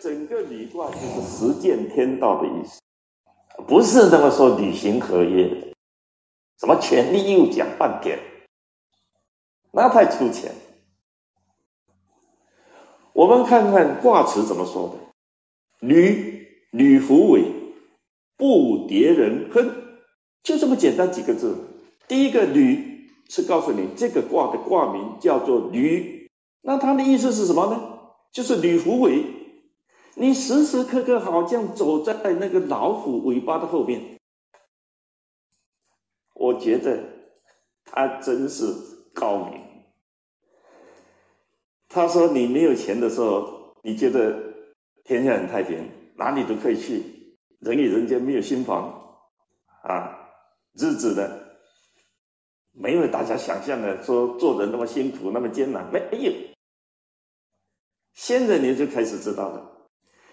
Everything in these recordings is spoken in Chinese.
整个履卦就是实践天道的意思，不是那么说履行合约的，什么权利义务讲半天，那太粗浅。我们看看卦辞怎么说的：履履弗为，不迭人亨，就这么简单几个字。第一个履是告诉你这个卦的卦名叫做履，那它的意思是什么呢？就是吕弗尾，你时时刻刻好像走在那个老虎尾巴的后面。我觉得他真是高明。他说：“你没有钱的时候，你觉得天下很太平，哪里都可以去，人与人间没有心防啊，日子呢没有大家想象的说做人那么辛苦，那么艰难，没有。”现在你就开始知道了，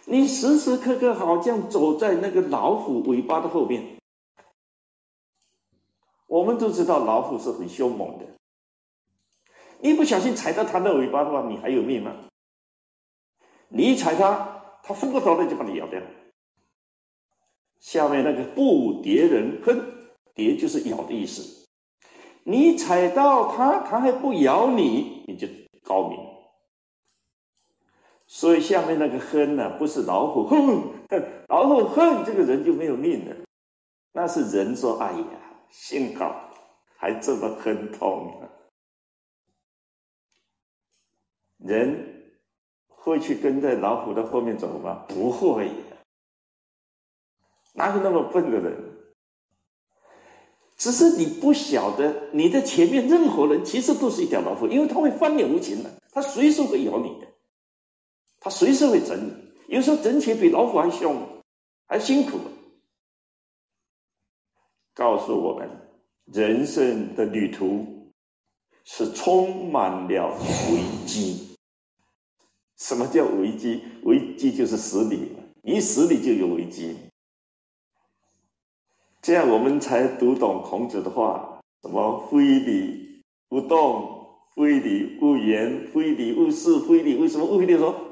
你时时刻刻好像走在那个老虎尾巴的后面。我们都知道老虎是很凶猛的，你不小心踩到它的尾巴的话，你还有命吗？你一踩它，它疯过头来就把你咬掉。下面那个不蝶人哼，蝶就是咬的意思。你踩到它，它还不咬你，你就高明。所以下面那个哼呢，不是老虎哼，老虎哼，这个人就没有命了。那是人说：“哎呀，幸好还这么哼痛。”人会去跟在老虎的后面走吗？不会，哪有那么笨的人？只是你不晓得，你的前面任何人其实都是一条老虎，因为他会翻脸无情的，他随时会咬你的。他随时会整你，有时候整起来比老虎还凶，还辛苦。告诉我们，人生的旅途是充满了危机。什么叫危机？危机就是死你，一死理就有危机。这样我们才读懂孔子的话：什么“非礼勿动，非礼勿言，非礼勿视，非礼为什么？非礼说。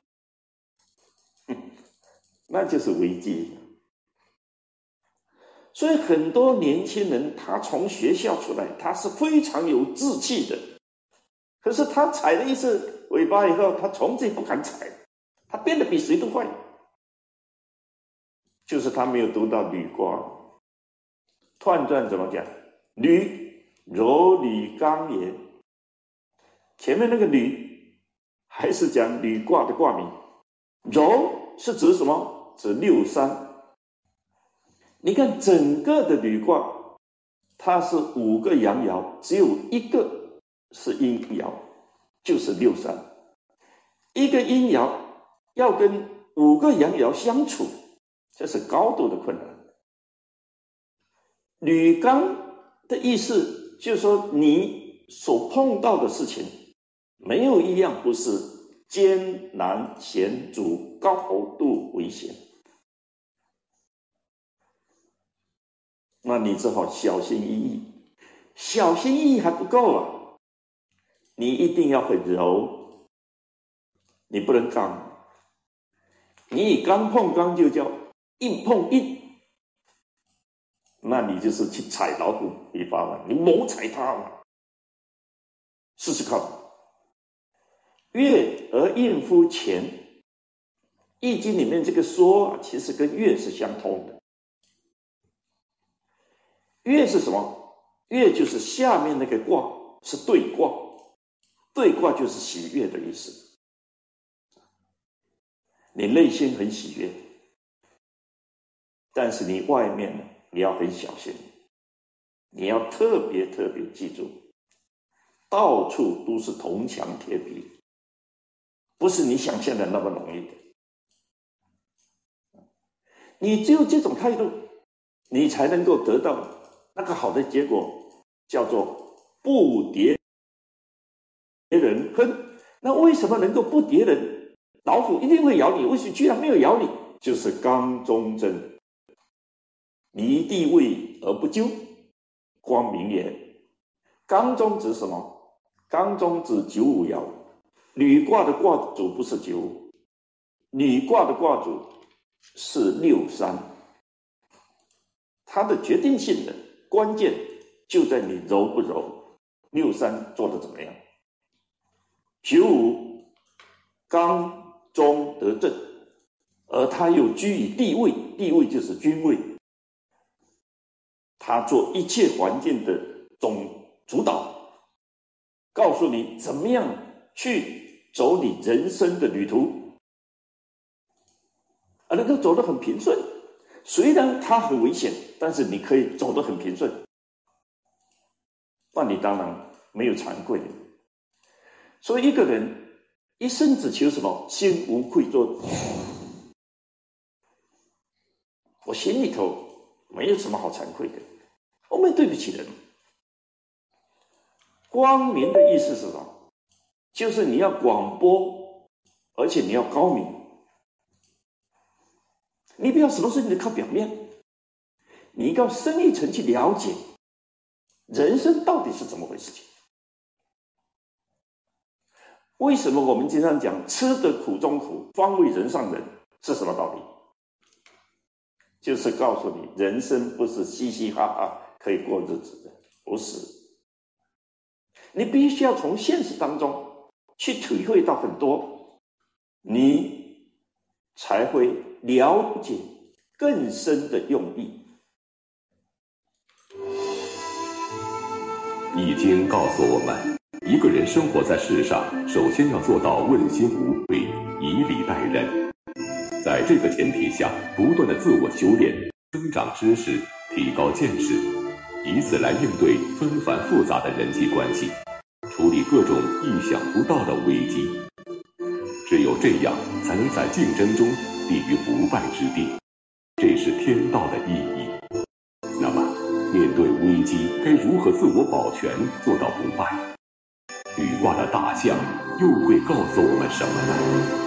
那就是危机，所以很多年轻人他从学校出来，他是非常有志气的，可是他踩了一次尾巴以后，他从此不敢踩，他变得比谁都坏，就是他没有读到履卦。彖传怎么讲？履柔履刚也。前面那个履还是讲履卦的卦名，柔是指什么？指六三，你看整个的履卦，它是五个阳爻，只有一个是阴爻，就是六三。一个阴爻要跟五个阳爻相处，这是高度的困难。履刚的意思就是说，你所碰到的事情，没有一样不是艰难险阻、高度危险。那你只好小心翼翼，小心翼翼还不够啊！你一定要会柔，你不能刚。你以刚碰刚就叫硬碰硬，那你就是去踩老虎尾巴嘛，你猛踩它嘛，试试看。月而应夫乾，《易经》里面这个说，其实跟月是相通的。月是什么？月就是下面那个卦是对卦，对卦就是喜悦的意思。你内心很喜悦，但是你外面呢，你要很小心，你要特别特别记住，到处都是铜墙铁壁，不是你想象的那么容易的。你只有这种态度，你才能够得到。那个好的结果叫做不叠人哼，那为什么能够不叠人？老虎一定会咬你，为什么居然没有咬你？就是刚中正，离地位而不咎，光明也。刚中指什么？刚中指九五爻，女卦的卦主不是九五，女卦的卦主是六三，它的决定性的关键就在你柔不柔，六三做的怎么样？九五刚中得正，而他又居于地位，地位就是君位，他做一切环境的总主导，告诉你怎么样去走你人生的旅途，啊能够走得很平顺。虽然它很危险，但是你可以走得很平顺，那你当然没有惭愧。所以一个人一生只求什么？心无愧疚。我心里头没有什么好惭愧的，我没对不起人。光明的意思是什么？就是你要广播，而且你要高明。你不要什么事情都靠表面，你要深一层去了解人生到底是怎么回事。情。为什么我们经常讲“吃得苦中苦，方为人上人”是什么道理？就是告诉你，人生不是嘻嘻哈哈可以过日子的，不是。你必须要从现实当中去体会到很多，你才会了解更深的用意。易经告诉我们。一个人生活在世上，首先要做到问心无愧，以礼待人。在这个前提下，不断的自我修炼，增长知识，提高见识，以此来应对纷繁复杂的人际关系，以各种意想不到的危机。只有这样，才能在竞争中立于不败之地。这是天道的意义。那么，面对危机，该如何自我保全，做到不败？羽卦的大象又会告诉我们什么呢？